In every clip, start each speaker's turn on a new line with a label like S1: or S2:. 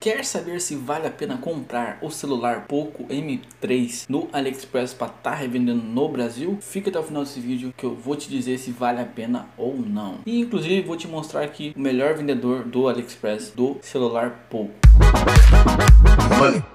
S1: Quer saber se vale a pena comprar o celular Poco M3 no AliExpress para estar tá revendendo no Brasil? Fica até o final desse vídeo que eu vou te dizer se vale a pena ou não. E inclusive vou te mostrar aqui o melhor vendedor do AliExpress do celular Poco.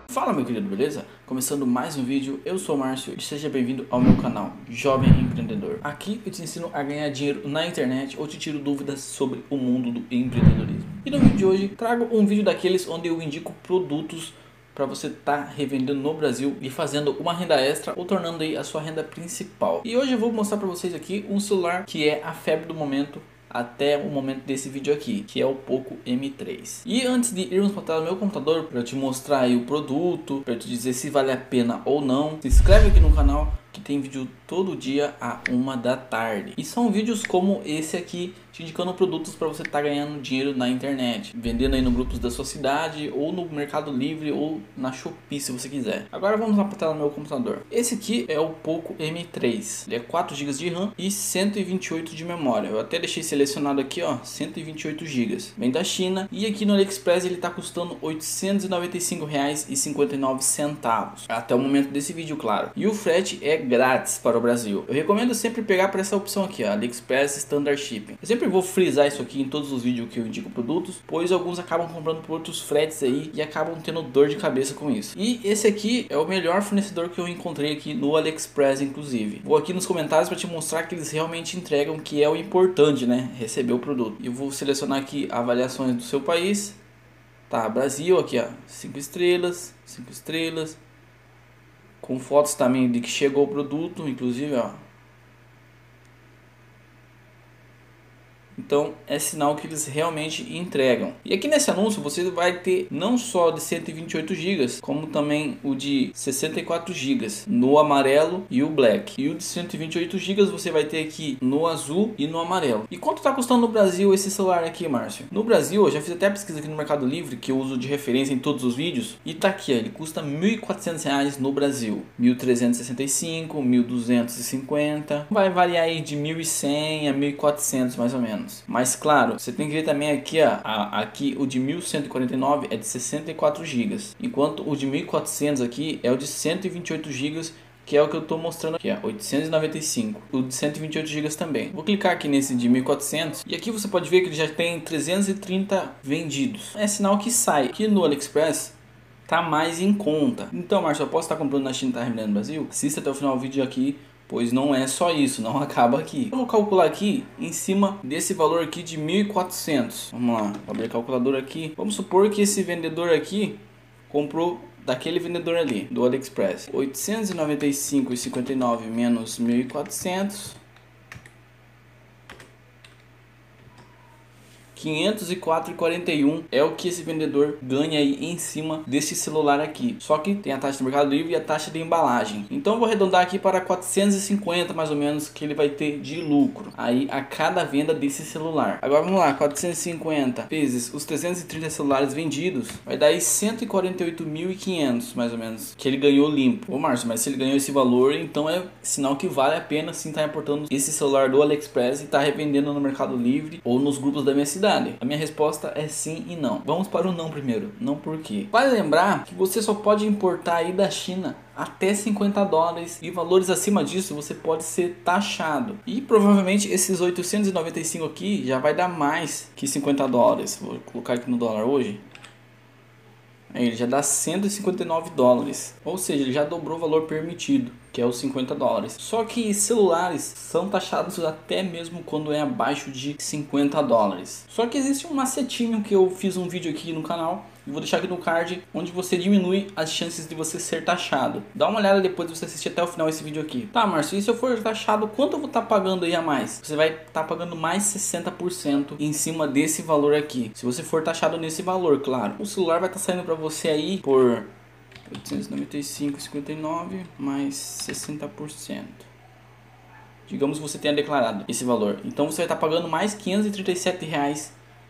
S1: Fala meu querido, beleza? Começando mais um vídeo, eu sou o Márcio e seja bem-vindo ao meu canal Jovem Empreendedor. Aqui eu te ensino a ganhar dinheiro na internet ou te tiro dúvidas sobre o mundo do empreendedorismo. E no vídeo de hoje trago um vídeo daqueles onde eu indico produtos para você estar tá revendendo no Brasil e fazendo uma renda extra ou tornando aí a sua renda principal. E hoje eu vou mostrar para vocês aqui um celular que é a febre do momento até o momento desse vídeo aqui, que é o Poco M3. E antes de irmos para do meu computador para te mostrar aí o produto, para te dizer se vale a pena ou não, se inscreve aqui no canal que tem vídeo todo dia a uma da tarde. E são vídeos como esse aqui, te indicando produtos para você estar tá ganhando dinheiro na internet, vendendo aí no grupos da sua cidade, ou no Mercado Livre, ou na Shopee, se você quiser. Agora vamos lá para tela do meu computador. Esse aqui é o Poco M3. Ele é 4 GB de RAM e 128 de memória. Eu até deixei selecionado aqui, ó, 128 GB. Vem da China e aqui no AliExpress ele está custando R$ 895,59 até o momento desse vídeo, claro. E o frete é grátis para o Brasil. Eu recomendo sempre pegar para essa opção aqui, ó, AliExpress Standard Shipping. Eu sempre vou frisar isso aqui em todos os vídeos que eu indico produtos, pois alguns acabam comprando por outros fretes aí e acabam tendo dor de cabeça com isso. E esse aqui é o melhor fornecedor que eu encontrei aqui no AliExpress, inclusive. Vou aqui nos comentários para te mostrar que eles realmente entregam, que é o importante, né? Receber o produto. Eu vou selecionar aqui avaliações do seu país. Tá, Brasil aqui, ó, 5 estrelas, 5 estrelas, com fotos também de que chegou o produto, inclusive, ó, Então é sinal que eles realmente entregam. E aqui nesse anúncio você vai ter não só de 128 GB, como também o de 64 GB no amarelo e o black. E o de 128 GB você vai ter aqui no azul e no amarelo. E quanto está custando no Brasil esse celular aqui, Márcio? No Brasil, eu já fiz até pesquisa aqui no Mercado Livre, que eu uso de referência em todos os vídeos, e tá aqui, ó, ele custa R$ 1.400 no Brasil. 1.365, 1.250, vai variar aí de 1.100 a 1.400 mais ou menos menos. Mas claro, você tem que ver também aqui, ó, a, aqui o de 1149 é de 64 GB, enquanto o de 1400 aqui é o de 128 GB que é o que eu estou mostrando aqui, ó, 895. O de 128 GB também. Vou clicar aqui nesse de 1400 e aqui você pode ver que ele já tem 330 vendidos. É sinal que sai. Aqui no AliExpress tá mais em conta. Então, Marcos, eu posso estar comprando na China e tá vendendo no Brasil? Assista até o final do vídeo aqui pois não é só isso, não acaba aqui. Eu vou calcular aqui em cima desse valor aqui de 1.400. Vamos lá, vou abrir a calculadora aqui. Vamos supor que esse vendedor aqui comprou daquele vendedor ali, do AliExpress. 895,59 menos 1.400 504,41 é o que esse vendedor ganha aí em cima desse celular aqui. Só que tem a taxa do Mercado Livre e a taxa de embalagem. Então vou arredondar aqui para 450 mais ou menos que ele vai ter de lucro aí a cada venda desse celular. Agora vamos lá, 450 vezes os 330 celulares vendidos vai dar aí 148.500 mais ou menos que ele ganhou limpo. Ô Márcio, mas se ele ganhou esse valor, então é sinal que vale a pena sim estar tá importando esse celular do AliExpress e estar tá revendendo no Mercado Livre ou nos grupos da minha cidade. A minha resposta é sim e não. Vamos para o não primeiro. Não por quê? Vale lembrar que você só pode importar aí da China até 50 dólares e valores acima disso você pode ser taxado. E provavelmente esses 895 aqui já vai dar mais que 50 dólares. Vou colocar aqui no dólar hoje. Ele já dá 159 dólares, ou seja, ele já dobrou o valor permitido, que é os 50 dólares. Só que celulares são taxados até mesmo quando é abaixo de 50 dólares. Só que existe um macetinho que eu fiz um vídeo aqui no canal e vou deixar aqui no card onde você diminui as chances de você ser taxado. Dá uma olhada depois de você assistir até o final esse vídeo aqui. Tá, Márcio, e se eu for taxado, quanto eu vou estar tá pagando aí a mais? Você vai estar tá pagando mais 60% em cima desse valor aqui. Se você for taxado nesse valor, claro. O celular vai estar tá saindo para você aí por 895,59 mais 60%. Digamos que você tenha declarado esse valor. Então você vai estar tá pagando mais 537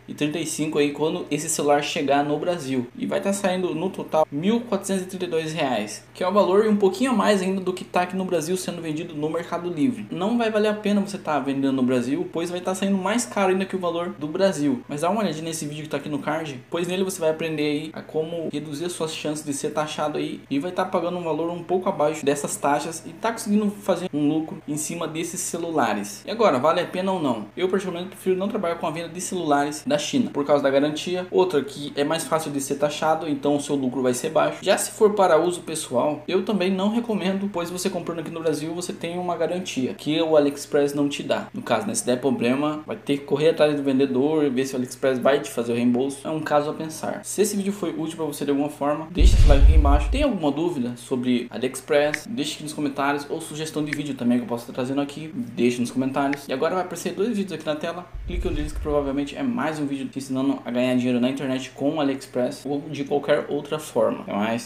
S1: reais 35 aí quando esse celular chegar no Brasil. E vai estar tá saindo no total 1.432 reais, que é o valor um pouquinho a mais ainda do que está aqui no Brasil sendo vendido no Mercado Livre. Não vai valer a pena você estar tá vendendo no Brasil, pois vai estar tá saindo mais caro ainda que o valor do Brasil. Mas dá uma olhadinha nesse vídeo que está aqui no card, pois nele você vai aprender aí a como reduzir as suas chances de ser taxado aí e vai estar tá pagando um valor um pouco abaixo dessas taxas e tá conseguindo fazer um lucro em cima desses celulares. E agora, vale a pena ou não? Eu particularmente prefiro não trabalhar com a venda de celulares da China por causa da garantia. Outra que é mais fácil de ser taxado, então o seu lucro vai ser baixo. Já se for para uso pessoal, eu também não recomendo, pois você comprando aqui no Brasil você tem uma garantia que o AliExpress não te dá. No caso, né, se der problema, vai ter que correr atrás do vendedor, ver se o AliExpress vai te fazer o reembolso. É um caso a pensar. Se esse vídeo foi útil para você de alguma forma, deixa esse like aqui embaixo. Tem alguma dúvida sobre AliExpress? Deixa aqui nos comentários ou sugestão de vídeo também que eu posso estar trazendo aqui, deixa nos comentários. E agora vai aparecer dois vídeos aqui na tela. Clique neles que provavelmente é mais um vídeo te ensinando a ganhar dinheiro na internet com o AliExpress ou de qualquer outra forma. Até mais.